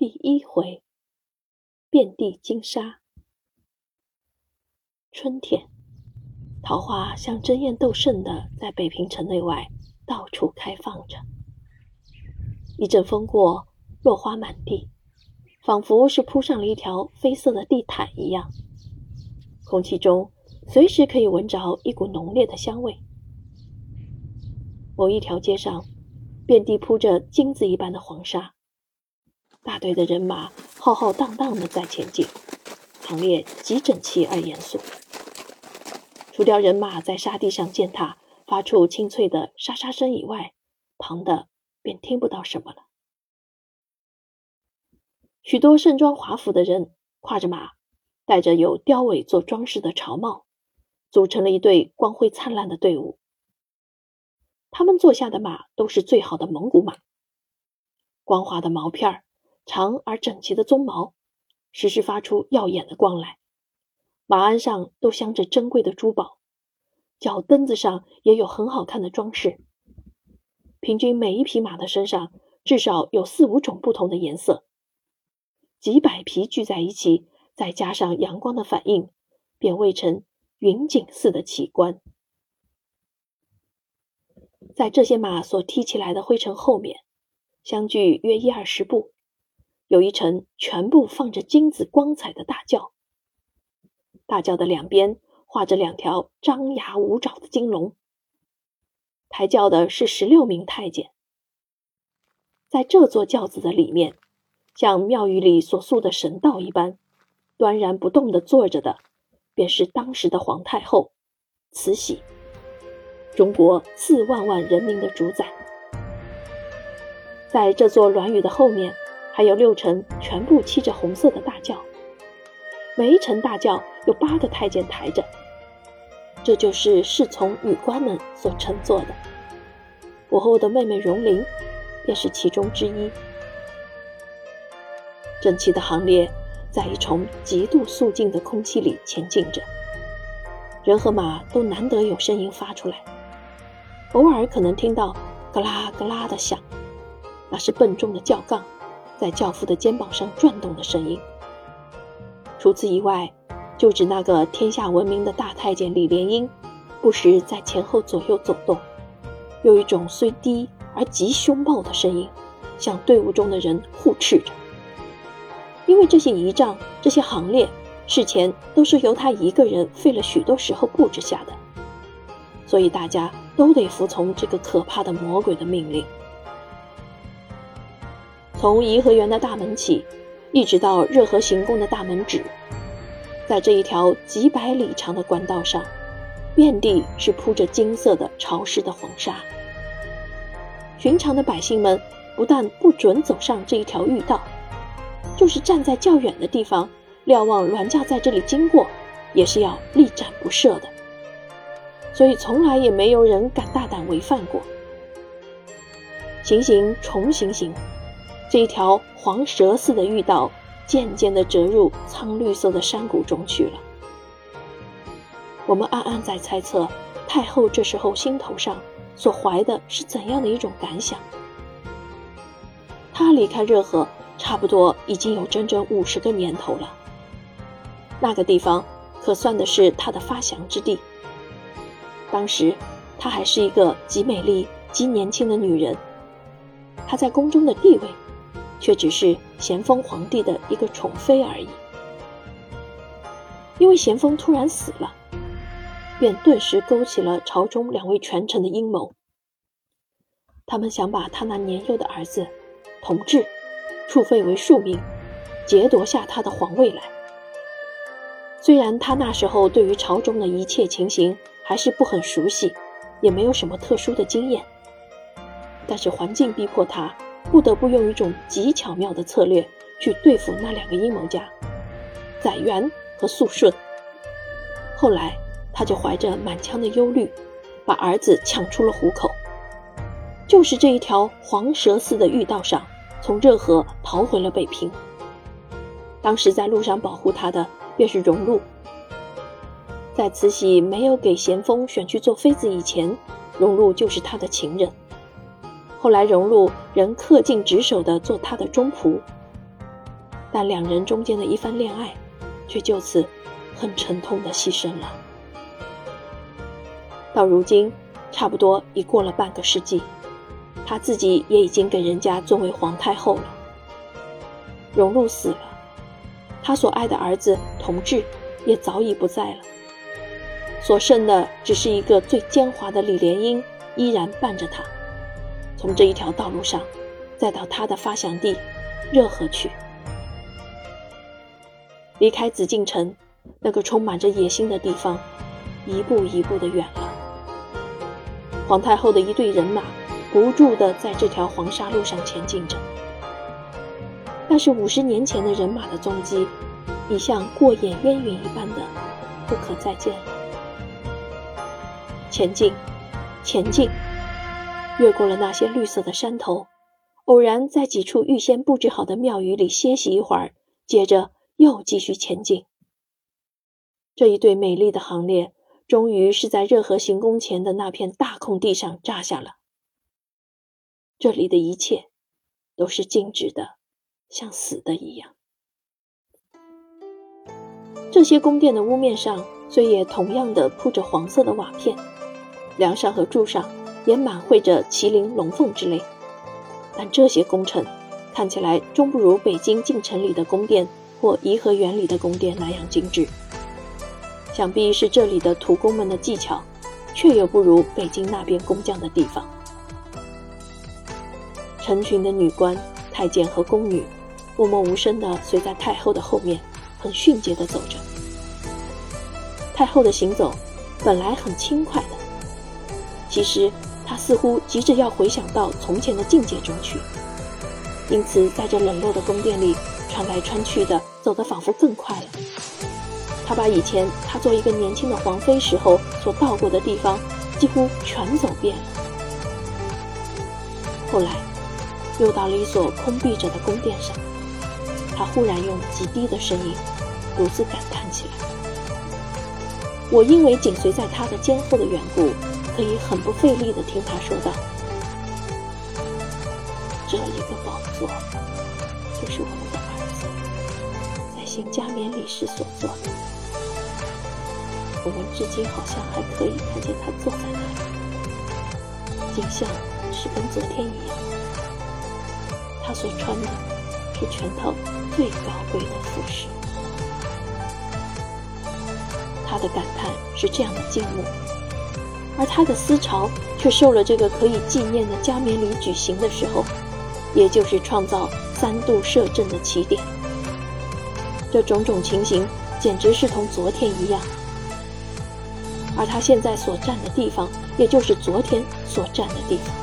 第一回，遍地金沙。春天，桃花像争艳斗胜的在北平城内外到处开放着。一阵风过，落花满地，仿佛是铺上了一条绯色的地毯一样。空气中随时可以闻着一股浓烈的香味。某一条街上，遍地铺着金子一般的黄沙。大队的人马浩浩荡荡的在前进，行列极整齐而严肃。除掉人马在沙地上践踏发出清脆的沙沙声以外，旁的便听不到什么了。许多盛装华服的人跨着马，戴着有雕尾做装饰的朝帽，组成了一队光辉灿烂的队伍。他们坐下的马都是最好的蒙古马，光滑的毛片儿。长而整齐的鬃毛，时时发出耀眼的光来。马鞍上都镶着珍贵的珠宝，脚蹬子上也有很好看的装饰。平均每一匹马的身上至少有四五种不同的颜色。几百匹聚在一起，再加上阳光的反应，便绘成云锦似的奇观。在这些马所踢起来的灰尘后面，相距约一二十步。有一层全部放着金子光彩的大轿，大轿的两边画着两条张牙舞爪的金龙。抬轿的是十六名太监，在这座轿子的里面，像庙宇里所塑的神道一般，端然不动地坐着的，便是当时的皇太后慈禧，中国四万万人民的主宰。在这座銮宇的后面。还有六层全部漆着红色的大轿，每一层大轿有八个太监抬着，这就是侍从女官们所乘坐的。我和我的妹妹荣玲便是其中之一。整齐的行列在一重极度肃静的空气里前进着，人和马都难得有声音发出来，偶尔可能听到咯啦咯啦的响，那是笨重的轿杠。在教父的肩膀上转动的声音。除此以外，就指那个天下闻名的大太监李莲英，不时在前后左右走动，有一种虽低而极凶暴的声音，向队伍中的人互斥着。因为这些仪仗、这些行列，事前都是由他一个人费了许多时候布置下的，所以大家都得服从这个可怕的魔鬼的命令。从颐和园的大门起，一直到热河行宫的大门止，在这一条几百里长的官道上，遍地是铺着金色的潮湿的黄沙。寻常的百姓们不但不准走上这一条御道，就是站在较远的地方瞭望銮驾在这里经过，也是要力斩不赦的。所以从来也没有人敢大胆违犯过。行行重行行。这一条黄蛇似的御道，渐渐地折入苍绿色的山谷中去了。我们暗暗在猜测，太后这时候心头上所怀的是怎样的一种感想。她离开热河，差不多已经有整整五十个年头了。那个地方可算的是她的发祥之地。当时，她还是一个极美丽、极年轻的女人。她在宫中的地位。却只是咸丰皇帝的一个宠妃而已。因为咸丰突然死了，便顿时勾起了朝中两位权臣的阴谋。他们想把他那年幼的儿子同治处废为庶民，劫夺下他的皇位来。虽然他那时候对于朝中的一切情形还是不很熟悉，也没有什么特殊的经验，但是环境逼迫他。不得不用一种极巧妙的策略去对付那两个阴谋家，载元和肃顺。后来，他就怀着满腔的忧虑，把儿子抢出了虎口，就是这一条黄蛇似的御道上，从热河逃回了北平。当时在路上保护他的便是荣禄。在慈禧没有给咸丰选去做妃子以前，荣禄就是他的情人。后来，荣禄仍恪尽职守的做他的忠仆，但两人中间的一番恋爱，却就此很沉痛的牺牲了。到如今，差不多已过了半个世纪，他自己也已经给人家尊为皇太后了。荣禄死了，他所爱的儿子同治也早已不在了，所剩的只是一个最奸猾的李莲英依然伴着他，从这一条道路上，再到他的发祥地热河去。离开紫禁城，那个充满着野心的地方，一步一步的远了。皇太后的一队人马不住的在这条黄沙路上前进着，那是五十年前的人马的踪迹，已像过眼烟云一般的不可再见了。前进，前进，越过了那些绿色的山头，偶然在几处预先布置好的庙宇里歇息一会儿，接着。又继续前进。这一队美丽的行列，终于是在热河行宫前的那片大空地上扎下了。这里的一切都是静止的，像死的一样。这些宫殿的屋面上虽也同样的铺着黄色的瓦片，梁上和柱上也满绘着麒麟、龙凤之类，但这些工程看起来终不如北京晋城里的宫殿。或颐和园里的宫殿那样精致，想必是这里的土工们的技巧，却又不如北京那边工匠的地方。成群的女官、太监和宫女，默默无声地随在太后的后面，很迅捷地走着。太后的行走本来很轻快的，其实他似乎急着要回想到从前的境界中去，因此在这冷落的宫殿里。穿来穿去的，走得仿佛更快了。他把以前他做一个年轻的皇妃时候所到过的地方，几乎全走遍了。后来，又到了一所空闭着的宫殿上，他忽然用极低的声音，独自感叹起来：“我因为紧随在他的肩后的缘故，可以很不费力地听他说道：这一个宝座，就是我们的儿子在。”行加冕礼时所做的，我们至今好像还可以看见他坐在那里，景象是跟昨天一样。他所穿的是全套最高贵的服饰。他的感叹是这样的静默，而他的思潮却受了这个可以纪念的加冕礼举行的时候，也就是创造三度摄政的起点。这种种情形简直是同昨天一样，而他现在所站的地方，也就是昨天所站的地方。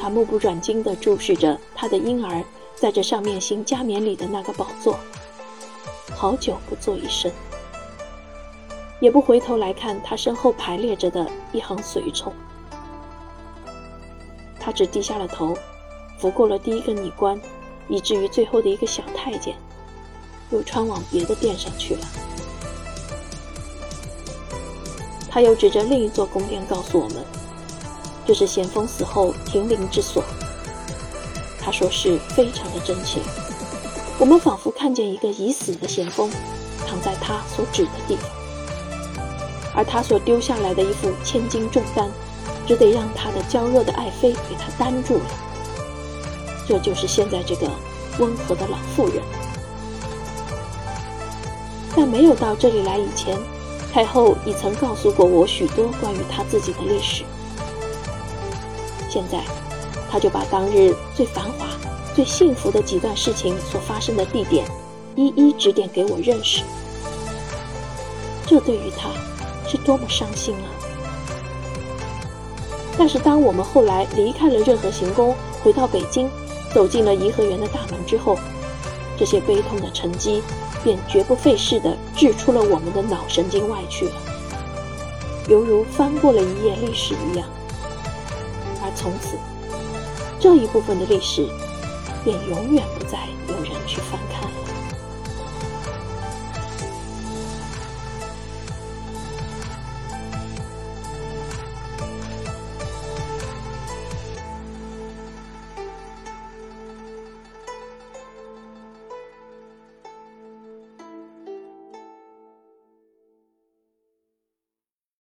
他目不转睛地注视着他的婴儿在这上面行加冕礼的那个宝座，好久不做一声，也不回头来看他身后排列着的一行随从。他只低下了头，拂过了第一个女官。以至于最后的一个小太监，又穿往别的殿上去了。他又指着另一座宫殿告诉我们，这是咸丰死后停灵之所。他说是非常的真切，我们仿佛看见一个已死的咸丰，躺在他所指的地方，而他所丢下来的一副千斤重担，只得让他的娇弱的爱妃给他担住了。这就是现在这个温和的老妇人。在没有到这里来以前，太后已曾告诉过我许多关于她自己的历史。现在，她就把当日最繁华、最幸福的几段事情所发生的地点，一一指点给我认识。这对于她是多么伤心啊！但是，当我们后来离开了热河行宫，回到北京。走进了颐和园的大门之后，这些悲痛的沉积便绝不费事地掷出了我们的脑神经外去了，犹如翻过了一页历史一样。而从此，这一部分的历史便永远不再有人去翻看了。